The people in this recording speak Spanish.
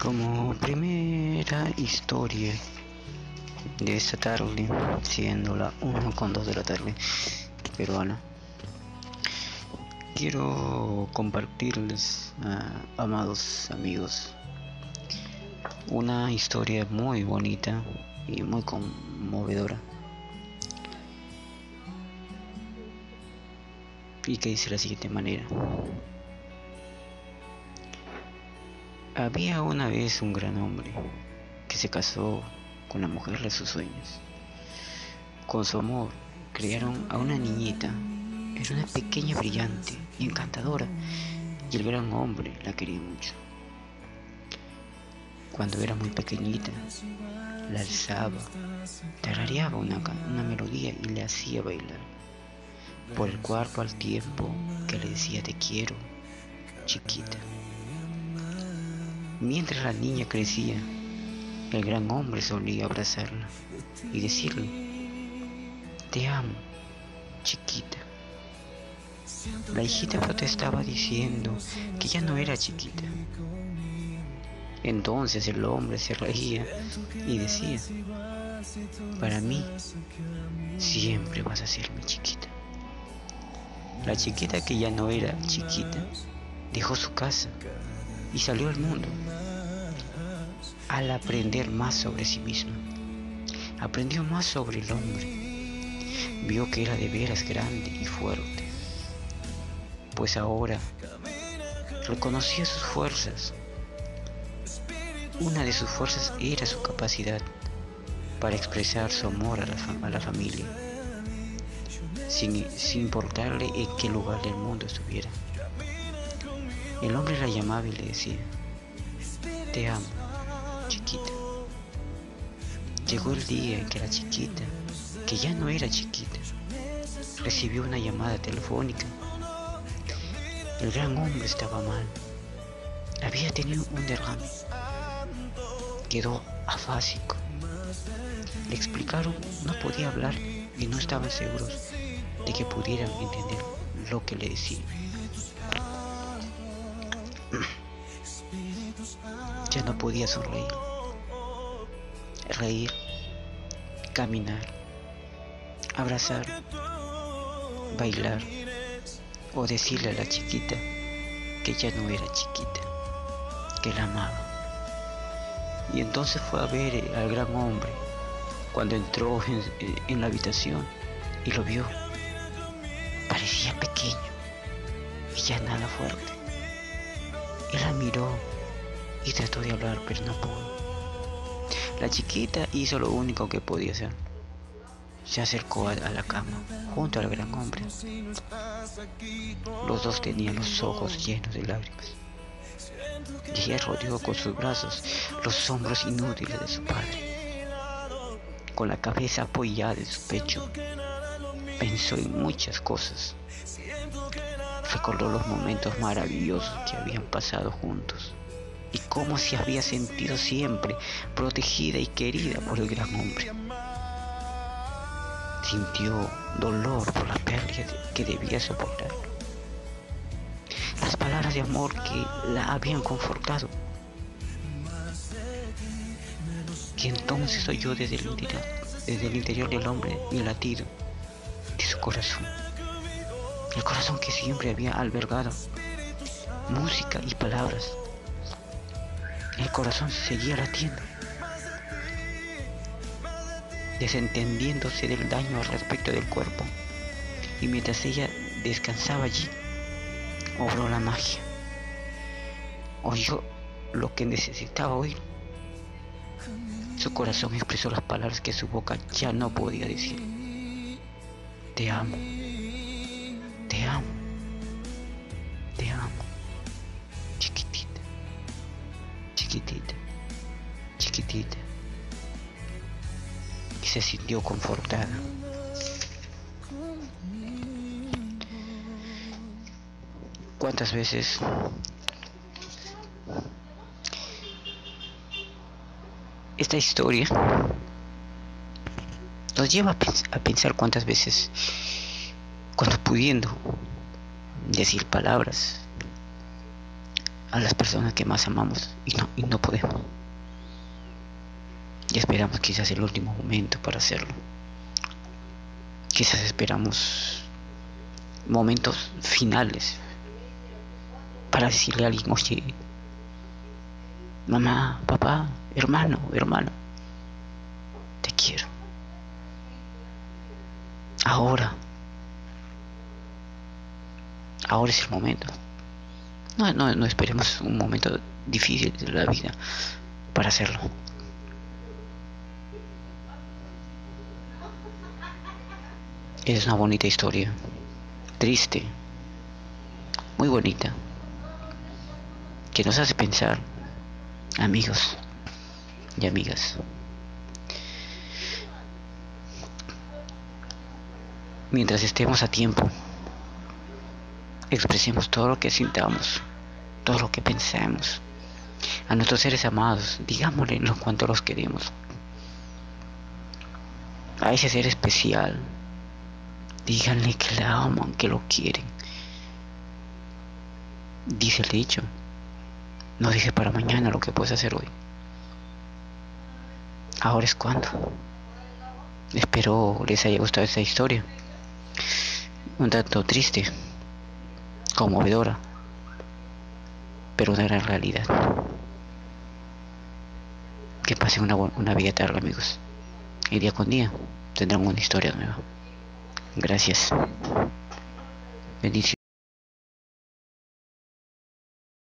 Como primera historia de esta tarde, siendo la 1 con 2 de la tarde peruana, quiero compartirles, amados amigos, una historia muy bonita y muy conmovedora. Y que dice de la siguiente manera. Había una vez un gran hombre que se casó con la mujer de sus sueños. Con su amor crearon a una niñita. Era una pequeña brillante y encantadora y el gran hombre la quería mucho. Cuando era muy pequeñita, la alzaba, tarareaba una, una melodía y le hacía bailar. Por el cuarto al tiempo que le decía te quiero, chiquita. Mientras la niña crecía, el gran hombre solía abrazarla y decirle, te amo, chiquita. La hijita protestaba diciendo que ya no era chiquita. Entonces el hombre se reía y decía, para mí siempre vas a ser mi chiquita. La chiquita que ya no era chiquita dejó su casa y salió al mundo al aprender más sobre sí mismo. Aprendió más sobre el hombre. Vio que era de veras grande y fuerte. Pues ahora reconocía sus fuerzas. Una de sus fuerzas era su capacidad para expresar su amor a la, familia, sin importarle en qué lugar del mundo estuviera. El hombre la llamaba y le decía, te amo, chiquita. Llegó el día en que la chiquita, que ya no era chiquita, recibió una llamada telefónica. El gran hombre estaba mal. Había tenido un derrame. Quedó afásico. Le explicaron, no podía hablar y no estaban seguros de que pudieran entender lo que le decía. Ya no podía sonreír, reír, caminar, abrazar, bailar o decirle a la chiquita que ya no era chiquita, que la amaba. Y entonces fue a ver al gran hombre cuando entró en, en la habitación y lo vio. Parecía pequeño y ya nada fuerte. La miró y trató de hablar, pero no pudo. La chiquita hizo lo único que podía hacer. Se acercó a la cama, junto al gran hombre. Los dos tenían los ojos llenos de lágrimas. Y ella rodeó con sus brazos los hombros inútiles de su padre. Con la cabeza apoyada en su pecho, pensó en muchas cosas. Recordó los momentos maravillosos que habían pasado juntos y cómo se había sentido siempre protegida y querida por el gran hombre. Sintió dolor por la pérdida que debía soportar. Las palabras de amor que la habían confortado. Que entonces oyó desde el interior, desde el interior del hombre el latido de su corazón. El corazón que siempre había albergado música y palabras el corazón seguía latiendo, desentendiéndose del daño al respecto del cuerpo. Y mientras ella descansaba allí, obró la magia. Oyó lo que necesitaba oír. Su corazón expresó las palabras que su boca ya no podía decir. Te amo. Chiquitita, chiquitita, y se sintió confortada. ¿Cuántas veces esta historia nos lleva a, pensar cuántas veces, cuando pudiendo decir palabras, a las personas que más amamos y no, y no podemos. Y esperamos quizás el último momento para hacerlo. Quizás esperamos momentos finales para decirle a alguien, oye, mamá, papá, hermano, hermano, te quiero. Ahora, ahora es el momento. No, no, no esperemos un momento difícil de la vida para hacerlo. Es una bonita historia, triste, muy bonita, que nos hace pensar, amigos y amigas. Mientras estemos a tiempo, expresemos todo lo que sintamos, todo lo que pensamos. A nuestros seres amados, digámosle en cuanto los queremos. A ese ser especial, díganle que le aman, que lo quieren. Dice el dicho, no dice para mañana lo que puedes hacer hoy. Ahora es cuando. Espero les haya gustado esta historia. Un tanto triste, conmovedora, pero una gran realidad. Que pasen una, una vida tarde, amigos. Y día con día tendrán una historia nueva. Gracias. Bendiciones.